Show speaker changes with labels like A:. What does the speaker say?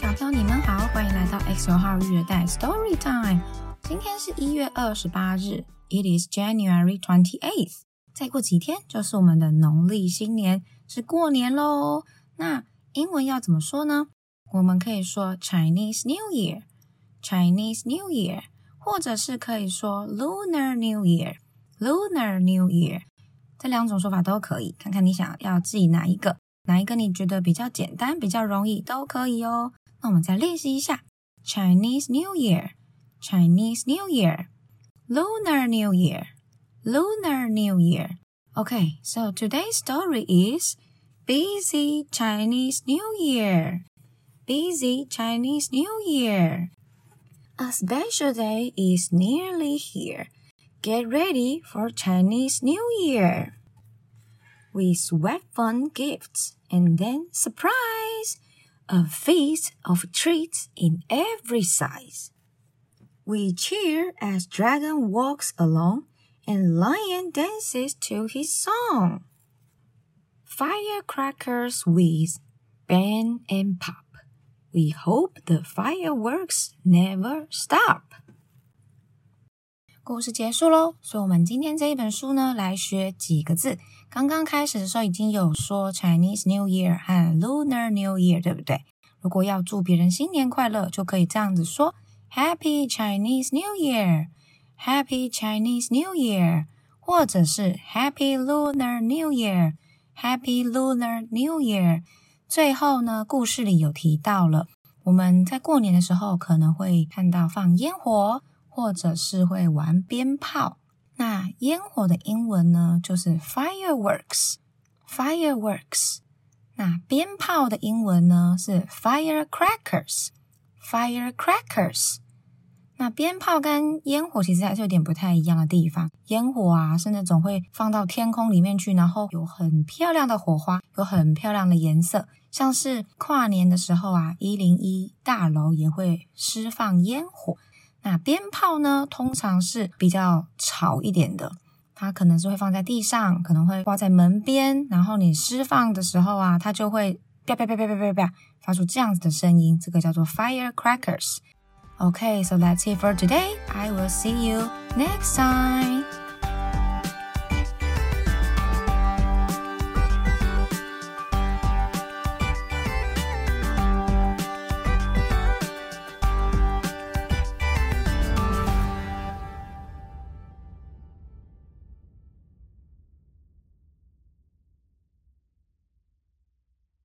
A: 小朋友，你们好，欢迎来到 XO 号育儿袋 Story Time。今天是一月二十八日，It is January twenty eighth。再过几天就是我们的农历新年，是过年喽。那英文要怎么说呢？我们可以说 Chinese New Year，Chinese New Year，或者是可以说 Lunar New Year，Lunar New Year。这两种说法都可以，看看你想要记哪一个。哪一个你觉得比较简单、比较容易都可以哦。那我们再练习一下：Chinese New Year, Chinese New Year, Lunar New Year, Lunar New Year. Okay, so today's story is Busy Chinese New Year. Busy Chinese New Year. A special day is nearly here. Get ready for Chinese New Year. We swap fun gifts. And then, surprise! A feast of treats in every size. We cheer as Dragon walks along and Lion dances to his song. Firecrackers whiz, bang and pop. We hope the fireworks never stop. 故事结束喽，所以我们今天这一本书呢，来学几个字。刚刚开始的时候已经有说 Chinese New Year 和 Lunar New Year，对不对？如果要祝别人新年快乐，就可以这样子说 Happy Chinese New Year，Happy Chinese New Year，或者是 Happy Lunar New Year，Happy Lunar New Year。最后呢，故事里有提到了，我们在过年的时候可能会看到放烟火。或者是会玩鞭炮，那烟火的英文呢，就是 fireworks，fireworks。那鞭炮的英文呢是 firecrackers，firecrackers。那鞭炮跟烟火其实还是有点不太一样的地方。烟火啊是那种会放到天空里面去，然后有很漂亮的火花，有很漂亮的颜色，像是跨年的时候啊，一零一大楼也会释放烟火。那鞭炮呢，通常是比较吵一点的，它可能是会放在地上，可能会挂在门边，然后你释放的时候啊，它就会啪啪啪啪啪啪啪发出这样子的声音，这个叫做 firecrackers。Okay, so that's it for today. I will see you next time.